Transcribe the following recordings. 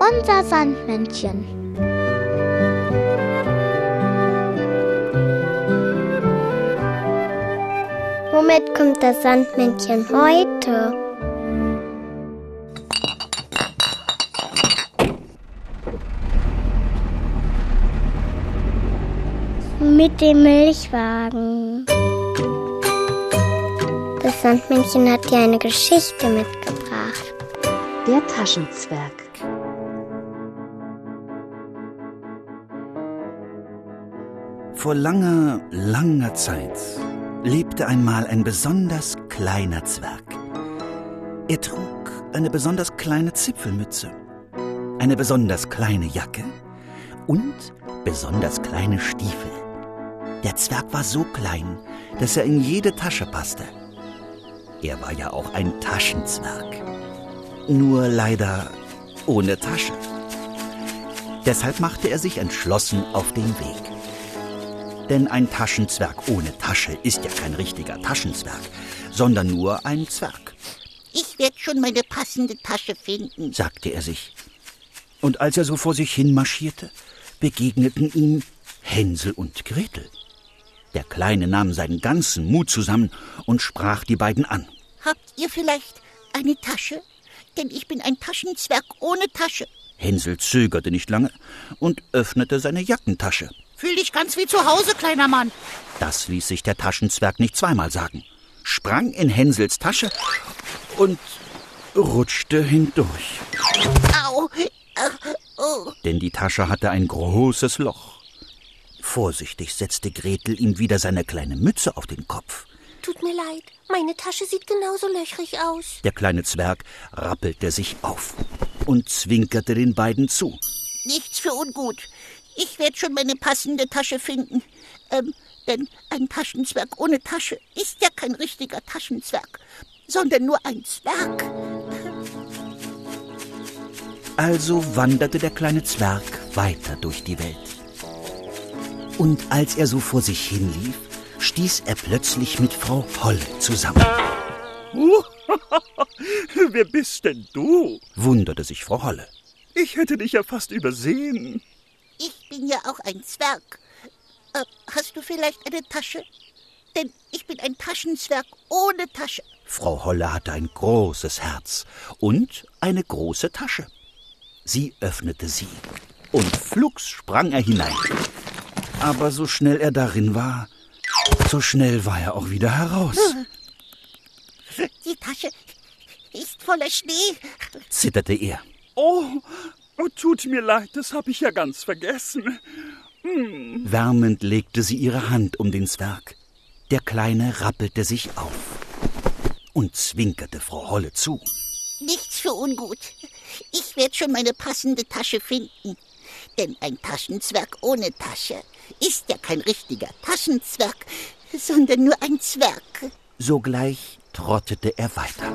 Unser Sandmännchen. Womit kommt das Sandmännchen heute? Mit dem Milchwagen. Das Sandmännchen hat dir eine Geschichte mitgebracht. Der Taschenzwerg. Vor langer, langer Zeit lebte einmal ein besonders kleiner Zwerg. Er trug eine besonders kleine Zipfelmütze, eine besonders kleine Jacke und besonders kleine Stiefel. Der Zwerg war so klein, dass er in jede Tasche passte. Er war ja auch ein Taschenzwerg. Nur leider ohne Tasche. Deshalb machte er sich entschlossen auf den Weg. Denn ein Taschenzwerg ohne Tasche ist ja kein richtiger Taschenzwerg, sondern nur ein Zwerg, Ich werde schon meine passende Tasche finden. sagte er sich. Und als er so vor sich hin marschierte, begegneten ihm Hänsel und Gretel. Der Kleine nahm seinen ganzen Mut zusammen und sprach die beiden an. Habt ihr vielleicht eine Tasche? Denn ich bin ein Taschenzwerg ohne Tasche. Hänsel zögerte nicht lange und öffnete seine Jackentasche. Fühl dich ganz wie zu Hause, kleiner Mann. Das ließ sich der Taschenzwerg nicht zweimal sagen, sprang in Hänsels Tasche und rutschte hindurch. Au. Oh. denn die Tasche hatte ein großes Loch. Vorsichtig setzte Gretel ihm wieder seine kleine Mütze auf den Kopf. Tut mir leid, meine Tasche sieht genauso löchrig aus. Der kleine Zwerg rappelte sich auf und zwinkerte den beiden zu. Nichts für ungut. Ich werde schon meine passende Tasche finden. Ähm, denn ein Taschenzwerg ohne Tasche ist ja kein richtiger Taschenzwerg, sondern nur ein Zwerg. Also wanderte der kleine Zwerg weiter durch die Welt. Und als er so vor sich hinlief, stieß er plötzlich mit Frau Holle zusammen. Wer bist denn du? Wunderte sich Frau Holle. Ich hätte dich ja fast übersehen. Ich bin ja auch ein Zwerg. Äh, hast du vielleicht eine Tasche? Denn ich bin ein Taschenzwerg ohne Tasche. Frau Holle hatte ein großes Herz und eine große Tasche. Sie öffnete sie und flugs sprang er hinein. Aber so schnell er darin war, so schnell war er auch wieder heraus. Die Tasche ist voller Schnee. Zitterte er. Oh, oh, tut mir leid, das habe ich ja ganz vergessen. Wärmend legte sie ihre Hand um den Zwerg. Der Kleine rappelte sich auf und zwinkerte Frau Holle zu. Nichts für ungut. Ich werde schon meine passende Tasche finden. Denn ein Taschenzwerg ohne Tasche ist ja kein richtiger Taschenzwerg, sondern nur ein Zwerg. Sogleich trottete er weiter.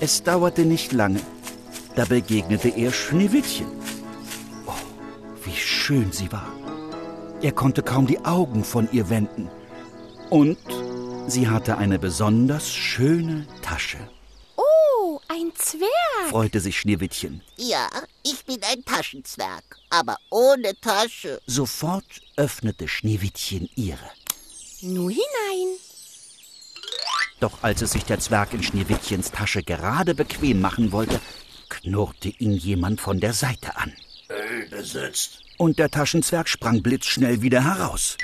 Es dauerte nicht lange, da begegnete er Schneewittchen. Oh, wie schön sie war. Er konnte kaum die Augen von ihr wenden. Und sie hatte eine besonders schöne Tasche, ein Zwerg. freute sich Schneewittchen. Ja, ich bin ein Taschenzwerg, aber ohne Tasche. Sofort öffnete Schneewittchen ihre. Nur hinein. Doch als es sich der Zwerg in Schneewittchens Tasche gerade bequem machen wollte, knurrte ihn jemand von der Seite an. Besetzt. Und der Taschenzwerg sprang blitzschnell wieder heraus.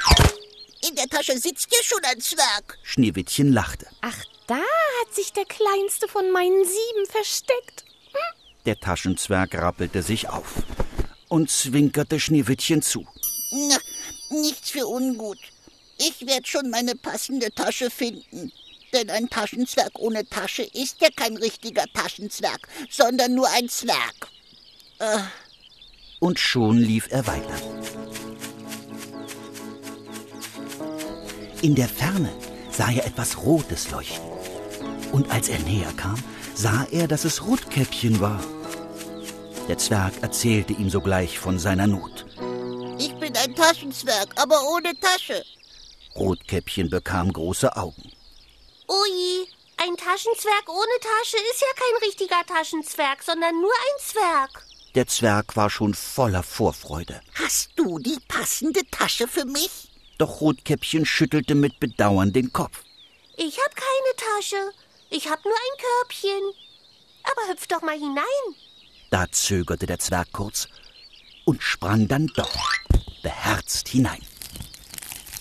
In der Tasche sitzt ja schon ein Zwerg. Schneewittchen lachte. Ach, da hat sich der kleinste von meinen sieben versteckt. Der Taschenzwerg rappelte sich auf und zwinkerte Schneewittchen zu. Na, nichts für ungut. Ich werde schon meine passende Tasche finden. Denn ein Taschenzwerg ohne Tasche ist ja kein richtiger Taschenzwerg, sondern nur ein Zwerg. Und schon lief er weiter. In der Ferne sah er etwas Rotes leuchten. Und als er näher kam, sah er, dass es Rotkäppchen war. Der Zwerg erzählte ihm sogleich von seiner Not. Ich bin ein Taschenzwerg, aber ohne Tasche. Rotkäppchen bekam große Augen. Ui, ein Taschenzwerg ohne Tasche ist ja kein richtiger Taschenzwerg, sondern nur ein Zwerg. Der Zwerg war schon voller Vorfreude. Hast du die passende Tasche für mich? Doch Rotkäppchen schüttelte mit Bedauern den Kopf. Ich hab keine Tasche. Ich hab nur ein Körbchen. Aber hüpf doch mal hinein. Da zögerte der Zwerg kurz und sprang dann doch beherzt hinein.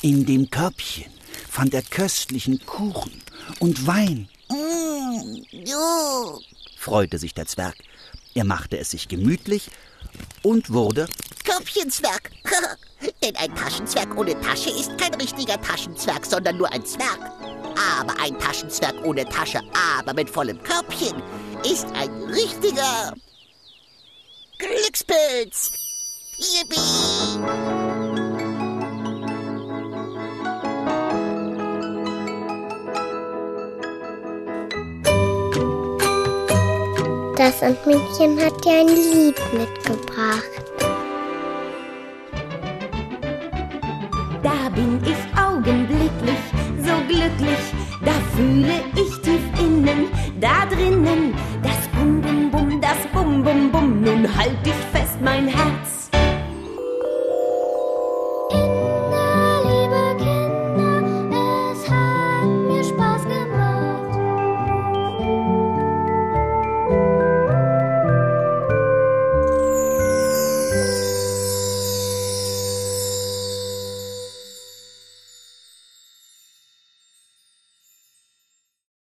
In dem Körbchen fand er köstlichen Kuchen und Wein. Mm, jo. freute sich der Zwerg. Er machte es sich gemütlich und wurde Körbchenzwerg. Denn ein Taschenzwerg ohne Tasche ist kein richtiger Taschenzwerg, sondern nur ein Zwerg. Aber ein Taschenzwerg ohne Tasche, aber mit vollem Körbchen, ist ein richtiger Glückspilz. Yippie! Das Sandmännchen hat dir ein Lied mitgebracht. Fühle ich tief innen, da drinnen, das Bum Bum Bum, das Bum Bum Bum. Nun halt dich fest, mein Herz,